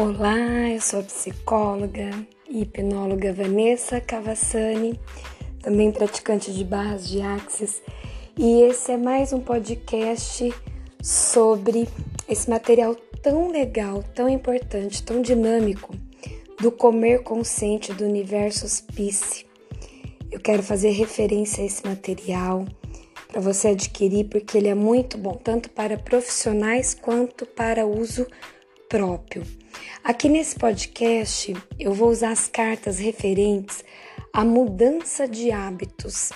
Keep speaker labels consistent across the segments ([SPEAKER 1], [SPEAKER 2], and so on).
[SPEAKER 1] Olá, eu sou a psicóloga e hipnóloga Vanessa Cavassani, também praticante de barras de axis, e esse é mais um podcast sobre esse material tão legal, tão importante, tão dinâmico do comer consciente do universo hospice. Eu quero fazer referência a esse material para você adquirir porque ele é muito bom, tanto para profissionais quanto para uso próprio. Aqui nesse podcast eu vou usar as cartas referentes à mudança de hábitos,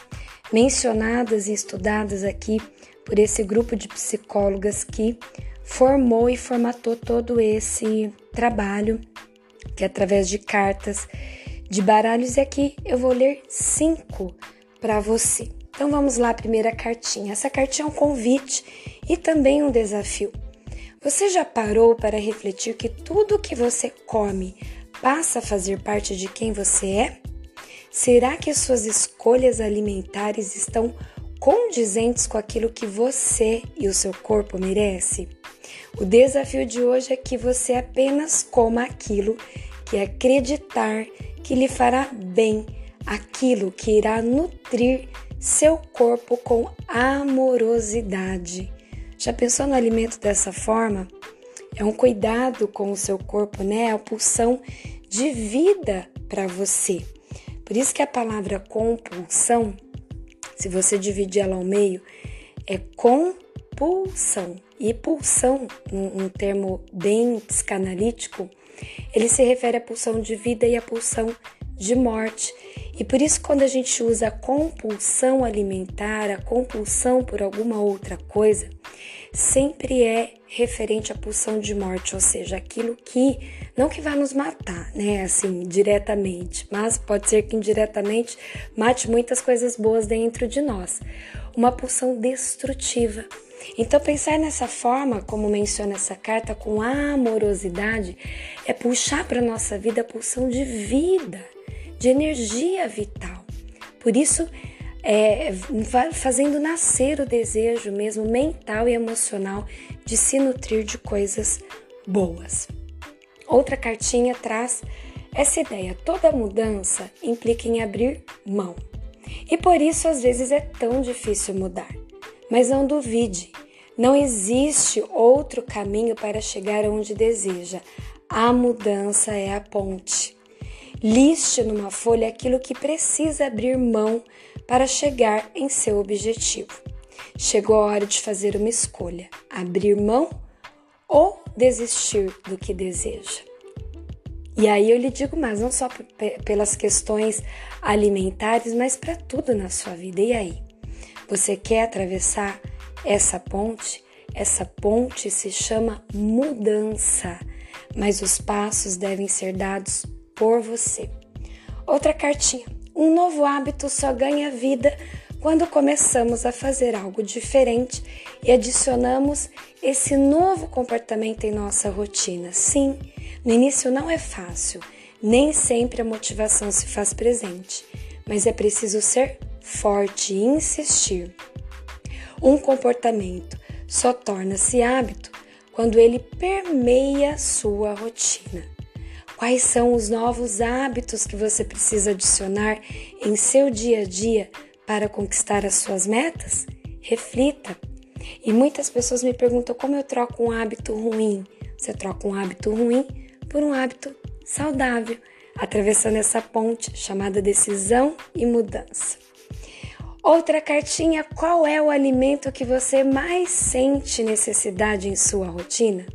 [SPEAKER 1] mencionadas e estudadas aqui por esse grupo de psicólogas que formou e formatou todo esse trabalho, que é através de cartas, de baralhos, e aqui eu vou ler cinco para você. Então vamos lá, primeira cartinha. Essa cartinha é um convite e também um desafio. Você já parou para refletir que tudo que você come passa a fazer parte de quem você é? Será que suas escolhas alimentares estão condizentes com aquilo que você e o seu corpo merece? O desafio de hoje é que você apenas coma aquilo que acreditar que lhe fará bem, aquilo que irá nutrir seu corpo com amorosidade. Já pensou no alimento dessa forma? É um cuidado com o seu corpo, né? É a pulsão de vida para você. Por isso que a palavra compulsão, se você dividir ela ao meio, é compulsão. E pulsão, um, um termo bem psicanalítico, ele se refere à pulsão de vida e à pulsão de morte. E por isso, quando a gente usa a compulsão alimentar, a compulsão por alguma outra coisa, sempre é referente à pulsão de morte, ou seja, aquilo que não que vai nos matar, né, assim, diretamente, mas pode ser que indiretamente mate muitas coisas boas dentro de nós. Uma pulsão destrutiva. Então, pensar nessa forma, como menciona essa carta, com amorosidade, é puxar para nossa vida a pulsão de vida de energia vital. Por isso, é, fazendo nascer o desejo mesmo mental e emocional de se nutrir de coisas boas. Outra cartinha traz essa ideia: toda mudança implica em abrir mão. E por isso às vezes é tão difícil mudar. Mas não duvide, não existe outro caminho para chegar onde deseja. A mudança é a ponte. Liste numa folha aquilo que precisa abrir mão para chegar em seu objetivo. Chegou a hora de fazer uma escolha: abrir mão ou desistir do que deseja. E aí eu lhe digo mais, não só pelas questões alimentares, mas para tudo na sua vida. E aí? Você quer atravessar essa ponte? Essa ponte se chama mudança, mas os passos devem ser dados por você. Outra cartinha. Um novo hábito só ganha vida quando começamos a fazer algo diferente e adicionamos esse novo comportamento em nossa rotina. Sim, no início não é fácil, nem sempre a motivação se faz presente, mas é preciso ser forte e insistir. Um comportamento só torna-se hábito quando ele permeia sua rotina. Quais são os novos hábitos que você precisa adicionar em seu dia a dia para conquistar as suas metas? Reflita. E muitas pessoas me perguntam como eu troco um hábito ruim. Você troca um hábito ruim por um hábito saudável, atravessando essa ponte chamada decisão e mudança. Outra cartinha: qual é o alimento que você mais sente necessidade em sua rotina?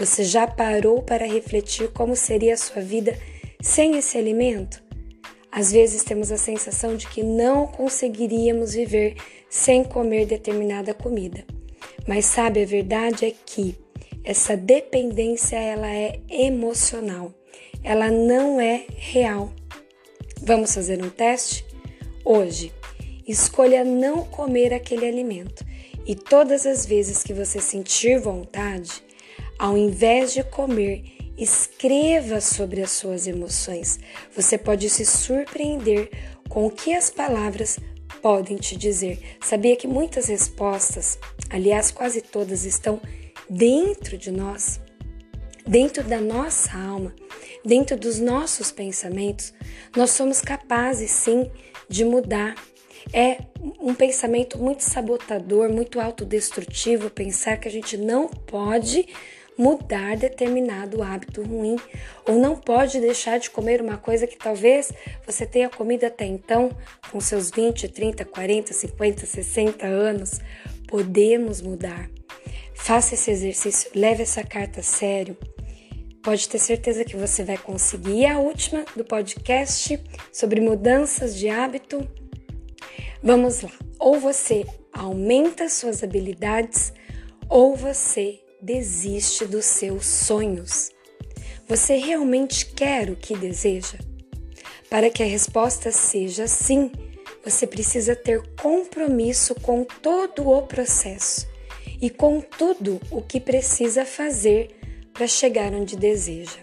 [SPEAKER 1] Você já parou para refletir como seria a sua vida sem esse alimento? Às vezes temos a sensação de que não conseguiríamos viver sem comer determinada comida. Mas sabe, a verdade é que essa dependência ela é emocional. Ela não é real. Vamos fazer um teste? Hoje, escolha não comer aquele alimento e todas as vezes que você sentir vontade, ao invés de comer, escreva sobre as suas emoções. Você pode se surpreender com o que as palavras podem te dizer. Sabia que muitas respostas, aliás, quase todas, estão dentro de nós? dentro da nossa alma, dentro dos nossos pensamentos, nós somos capazes sim de mudar. É um pensamento muito sabotador, muito autodestrutivo pensar que a gente não pode mudar determinado hábito ruim ou não pode deixar de comer uma coisa que talvez você tenha comido até então, com seus 20, 30, 40, 50, 60 anos. Podemos mudar. Faça esse exercício, leve essa carta a sério. Pode ter certeza que você vai conseguir. E a última do podcast sobre mudanças de hábito. Vamos lá. Ou você aumenta suas habilidades ou você desiste dos seus sonhos. Você realmente quer o que deseja? Para que a resposta seja sim, você precisa ter compromisso com todo o processo e com tudo o que precisa fazer para chegar onde deseja.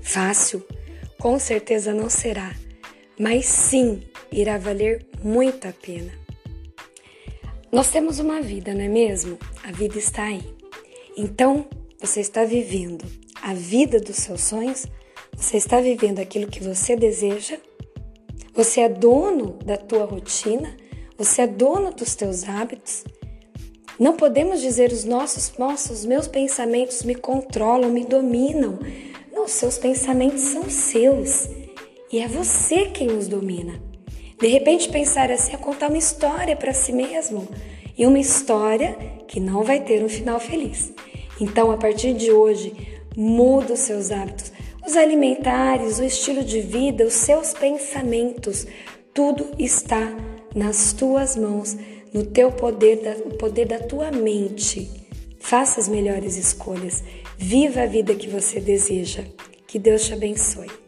[SPEAKER 1] Fácil, com certeza não será, mas sim irá valer muito a pena. Nós temos uma vida, não é mesmo? A vida está aí. Então, você está vivendo a vida dos seus sonhos? Você está vivendo aquilo que você deseja? Você é dono da tua rotina? Você é dono dos teus hábitos? Não podemos dizer os nossos, nossos, meus pensamentos me controlam, me dominam. Não, seus pensamentos são seus e é você quem os domina. De repente pensar assim é contar uma história para si mesmo e uma história que não vai ter um final feliz. Então, a partir de hoje, muda os seus hábitos, os alimentares, o estilo de vida, os seus pensamentos. Tudo está nas tuas mãos, no teu poder, no poder da tua mente. Faça as melhores escolhas. Viva a vida que você deseja. Que Deus te abençoe.